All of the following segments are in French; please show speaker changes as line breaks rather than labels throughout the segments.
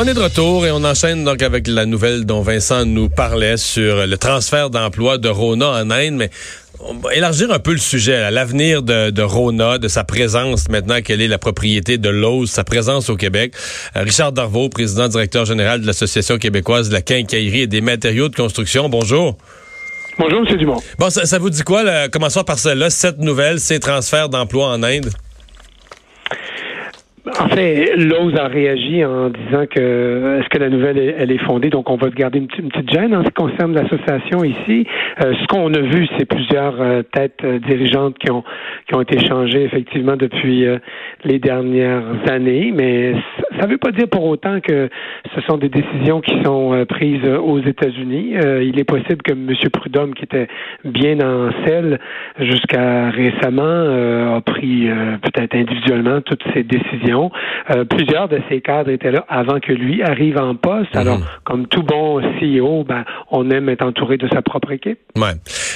On est de retour et on enchaîne donc avec la nouvelle dont Vincent nous parlait sur le transfert d'emploi de Rona en Inde, mais on va élargir un peu le sujet, l'avenir de, de, Rona, de sa présence maintenant qu'elle est la propriété de Lowe's, sa présence au Québec. Euh, Richard Darvaux, président directeur général de l'Association québécoise de la quincaillerie et des matériaux de construction. Bonjour.
Bonjour, M. Dumont.
Bon, ça, ça vous dit quoi? Là? Commençons par celle-là, cette nouvelle, ces transferts d'emplois en Inde.
En fait, Lowe's a réagi en disant que est-ce que la nouvelle elle est fondée, donc on va garder une, petite gêne en ce qui concerne l'association ici. Euh, ce qu'on a vu, c'est plusieurs euh, têtes euh, dirigeantes qui ont qui ont été changées effectivement depuis les dernières années, mais ça ne veut pas dire pour autant que ce sont des décisions qui sont prises aux États-Unis. il est possible que M. Prudhomme, qui était bien en selle jusqu'à récemment, a pris peut-être individuellement toutes ces décisions euh, plusieurs de ces cadres étaient là avant que lui arrive en poste. Mhm. Alors, comme tout bon CEO, ben, on aime être entouré de sa propre équipe.
Ouais.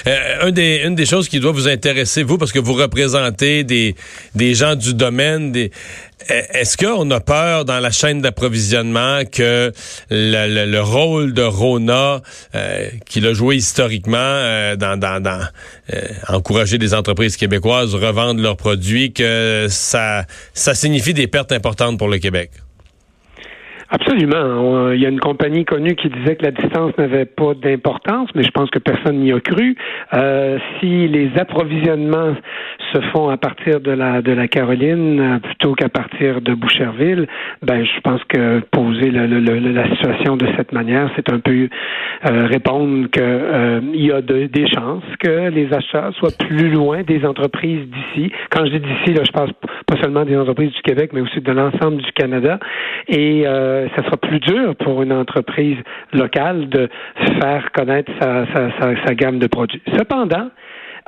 Euh, des, une des choses qui doit vous intéresser, vous, parce que vous représentez des, des gens du domaine, des, est-ce qu'on a peur dans la chaîne d'approvisionnement que le, rôle de Rona, euh, qu'il a joué historiquement euh, dans, euh, encourager des entreprises québécoises revendre leurs produits, que ça, ça signifie des pertes importantes pour le Québec?
Absolument. Il y a une compagnie connue qui disait que la distance n'avait pas d'importance, mais je pense que personne n'y a cru. Euh, si les approvisionnements se font à partir de la de la Caroline euh, plutôt qu'à partir de Boucherville, ben je pense que poser le, la situation de cette manière, c'est un peu euh, répondre que euh, il y a des chances que les achats soient plus loin des entreprises d'ici. Quand je dis d'ici, là, je pense pas seulement des entreprises du Québec, mais aussi de l'ensemble du Canada. Et euh, ça sera plus dur pour une entreprise locale de faire connaître sa, sa, gamme de produits. Cependant,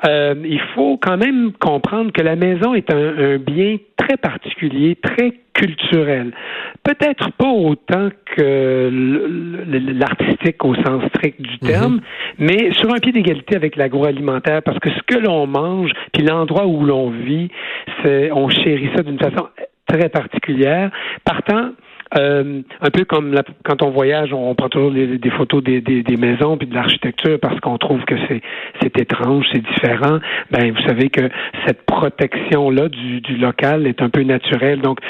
euh, il faut quand même comprendre que la maison est un, bien très particulier, très culturel. Peut-être pas autant que l'artistique au sens strict du mhm. terme, mais sur un pied d'égalité avec l'agroalimentaire, parce que ce que l'on mange, puis l'endroit où l'on vit, on chérit ça d'une façon très particulière. Partant, euh, un peu comme quand on voyage, on prend toujours des photos des, des, maisons puis de l'architecture parce qu'on trouve que c'est c'est étrange, c'est différent. Ben vous savez que cette protection là du, du local est un peu naturelle. Donc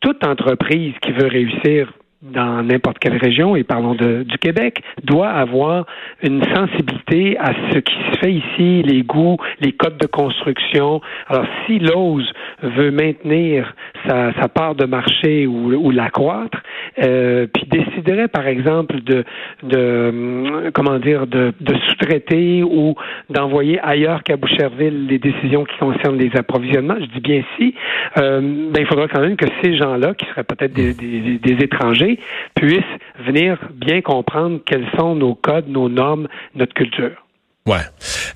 toute entreprise qui veut réussir dans n'importe quelle région, et parlons de, du Québec, doit avoir une sensibilité à ce qui se fait ici, les goûts, les codes de construction. Alors, si l'ose veut maintenir sa, sa, part de marché ou, ou l'accroître, euh, puis déciderait, par exemple, de, de comment dire, de, de sous-traiter ou d'envoyer ailleurs qu'à Boucherville les décisions qui concernent les approvisionnements, je dis bien si, euh, ben, il faudra quand même que ces gens-là, qui seraient peut-être des, des, des étrangers, puissent venir bien comprendre quels sont nos codes, nos normes, notre culture.
Ouais.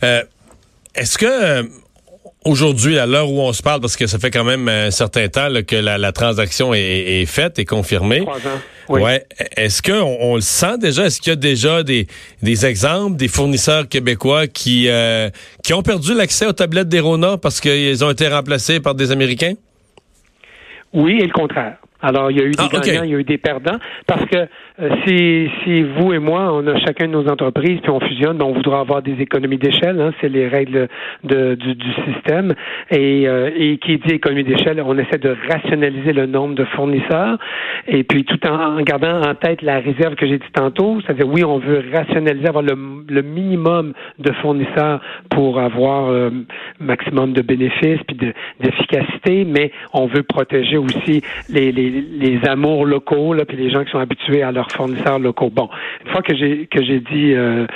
Euh, est-ce que euh, aujourd'hui, à l'heure où on se parle, parce que ça fait quand même un certain temps que la, transaction est, faite et confirmée. Ouais. Est-ce qu'on on le sent déjà? Est-ce qu'il y a déjà des, exemples des fournisseurs québécois qui, euh, qui ont perdu l'accès aux tablettes des Rona parce qu'ils ont été remplacés par des Américains?
Oui, et le contraire. Alors, il y a eu des ah, gagnants, il y a eu des perdants, parce que si, si vous et moi, on a chacun de nos entreprises, puis on fusionne, ben, on voudra avoir des économies d'échelle, hein, c'est les règles de, du, du, système. Et, euh, et qui dit économie d'échelle, on essaie de rationaliser le nombre de fournisseurs, et puis tout en, gardant en tête la réserve que j'ai dit tantôt, c'est-à-dire oui, on veut rationaliser, avoir le, le minimum de fournisseurs pour avoir euh, maximum de bénéfices puis d'efficacité, mais on veut protéger aussi les, les les, amours locaux, là, puis les gens qui sont habitués à leurs fournisseurs locaux. Bon, une fois que j'ai que j'ai dit euh,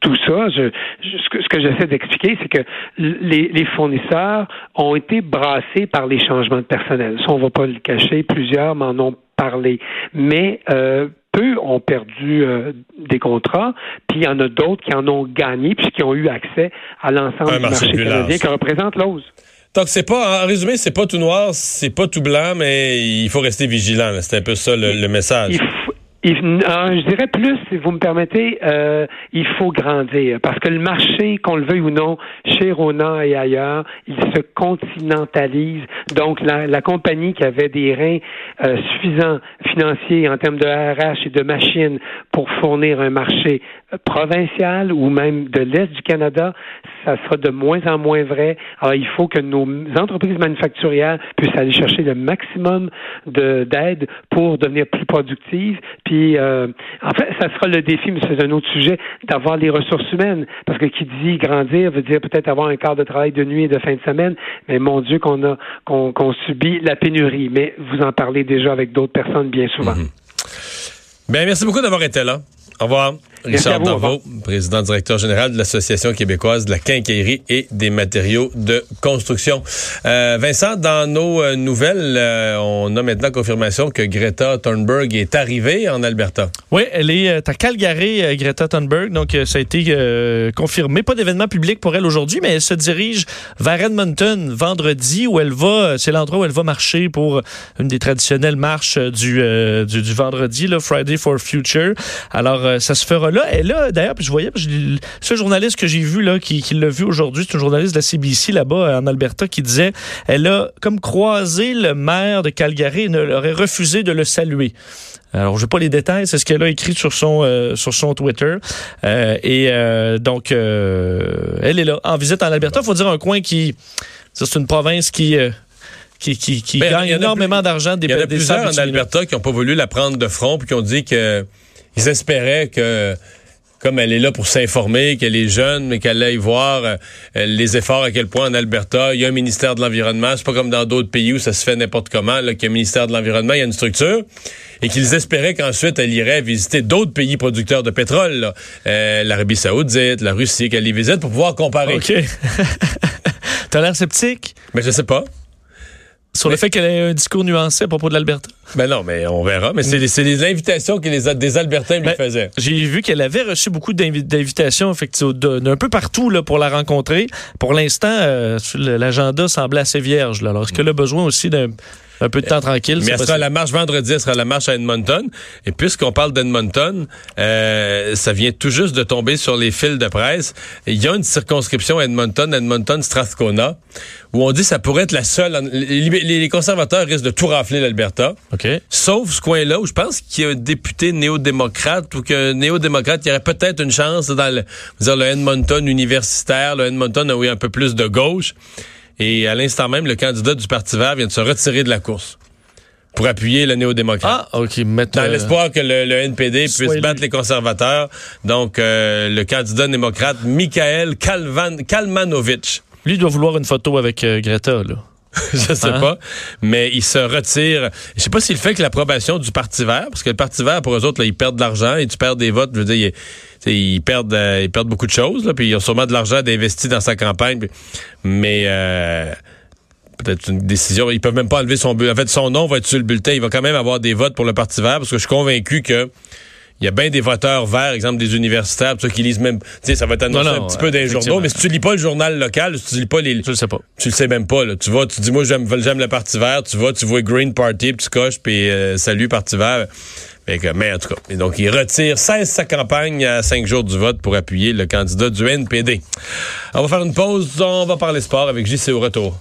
tout ça, je, ce que, j'essaie d'expliquer, c'est que les, les, fournisseurs ont été brassés par les changements de personnel. Ça, on ne va pas le cacher. Plusieurs m'en ont parlé. Mais euh, peu ont perdu euh, des contrats, puis il y en a d'autres qui en ont gagné, puis qui ont eu accès à l'ensemble du marché canadien que représente l'OSE.
Donc c'est pas, en résumé, c'est pas tout noir, c'est pas tout blanc, mais il faut rester vigilant. C'est un peu ça le, message.
Ah, je dirais plus, si vous me permettez, euh, il faut grandir parce que le marché, qu'on le veuille ou non, chez Rona et ailleurs, il se continentalise. Donc, la, la compagnie qui avait des reins euh, suffisants financiers en termes de RH et de machines pour fournir un marché euh, provincial ou même de l'Est du Canada, ça sera de moins en moins vrai. Alors, il faut que nos entreprises manufacturières puissent aller chercher le maximum d'aide pour devenir plus productives. Puis, euh, en fait, ça sera le défi, mais c'est un autre sujet, d'avoir les ressources humaines. Parce que qui dit grandir veut dire peut-être avoir un quart de travail de nuit et de fin de semaine. Mais mon Dieu, qu'on a qu'on subit la pénurie. Mais vous en parlez déjà avec d'autres personnes bien souvent.
Mhm. Bien, merci beaucoup d'avoir été là. Au revoir. Richard Darvaux, président directeur général de l'Association québécoise de la quincaillerie et des matériaux de construction. Euh, Vincent, dans nos euh, nouvelles, euh, on a maintenant confirmation que Greta Thunberg est arrivée en Alberta.
Oui, elle est à Calgary, Greta Thunberg. Donc, ça a été confirmé. Pas d'événement public pour elle aujourd'hui, mais elle se dirige vers Edmonton vendredi où elle va, c'est l'endroit où elle va marcher pour une des traditionnelles marches du, du, du, vendredi, le Friday for Future. Alors, ça se fera là. Et là, d'ailleurs, je voyais, ce journaliste que j'ai vu, là, qui, l'a vu aujourd'hui, c'est un journaliste de la CBC là-bas en Alberta qui disait elle a comme croisé le maire de Calgary et aurait refusé de le saluer. Alors, je n'ai pas les détails, c'est ce qu'elle a écrit sur son euh, sur son Twitter. Euh, et euh, donc, elle est là, en visite en Alberta. Il faut dire un coin qui... C'est une province qui... qui, qui, ben, gagne énormément d'argent
des Il y en a plusieurs en Alberta qui n'ont pas voulu la prendre de front puis qui ont dit que ils espéraient que comme elle est là pour s'informer, qu'elle est jeune, mais qu'elle aille voir euh, les efforts à quel point en Alberta, il y a un ministère de l'Environnement. C'est pas comme dans d'autres pays où ça se fait n'importe comment, là, qu'il y a un ministère de l'Environnement, il y a une structure. Et qu'ils espéraient qu'ensuite, elle irait visiter d'autres pays producteurs de pétrole, euh, l'Arabie saoudite, la Russie, qu'elle y visite pour pouvoir comparer.
OK. T'as l'air sceptique?
Mais je sais pas.
Sur le fait qu'elle ait un discours nuancé à propos de l'Alberta?
Ben non, mais on verra. Mais c'est les invitations que les, des Albertains lui ben, faisaient.
J'ai vu qu'elle avait reçu beaucoup d'invitations d'un peu partout là, pour la rencontrer. Pour l'instant, euh, l'agenda semble assez vierge. Là. Alors, est-ce qu'elle a besoin aussi d'un un peu de temps tranquille.
Mais elle sera la marche vendredi, elle sera la marche à Edmonton. Et puisqu'on parle d'Edmonton, euh, ça vient tout juste de tomber sur les fils de presse. Il y a une circonscription à Edmonton, Edmonton-Strathcona, où on dit que ça pourrait être la seule. Les, conservateurs risquent de tout rafler l'Alberta.
OK.
Sauf ce coin-là où je pense qu'il y a un député néo-démocrate ou qu'un néo-démocrate, il y aurait peut-être une chance dans le, dire, le Edmonton universitaire, le Edmonton où il y a un peu plus de gauche. Et à l'instant même, le candidat du Parti vert vient de se retirer de la course pour appuyer le néo-démocrate.
Ah, OK. Dans
l'espoir que le, NPD puisse battre les conservateurs. Donc, euh, le candidat démocrate, Michael Kalvan, Kalmanovic.
Lui doit vouloir une photo avec euh, Greta, là.
je sais hein? pas, mais il se retire. Je sais pas s'il fait que l'approbation du Parti vert, parce que le Parti vert, pour eux autres, là, ils perdent de l'argent et tu perds des votes. Je veux dire, ils, perdent, euh, ils perdent beaucoup de choses, là, puis ils ont sûrement de l'argent d'investir dans sa campagne. mais euh, peut-être une décision. Ils peuvent même pas enlever son bulletin. En fait, son nom va être sur le bulletin. Il va quand même avoir des votes pour le Parti vert, parce que je suis convaincu que il y a bien des voteurs verts, exemple des universitaires, ceux qui lisent même, tu sais, ça va t'annoncer un petit peu des journaux, mais si tu lis pas le journal local, si tu lis pas les,
tu le sais pas,
tu le sais même pas. Là. Tu vois, tu dis moi j'aime, j'aime le Parti Vert, tu vois, tu vois Green Party, puis tu coches, puis euh, salut Parti Vert. Mais, mais en tout cas, et donc il retire 16 sa campagne à 5 jours du vote pour appuyer le candidat du NPD. On va faire une pause, on va parler sport avec JC au retour.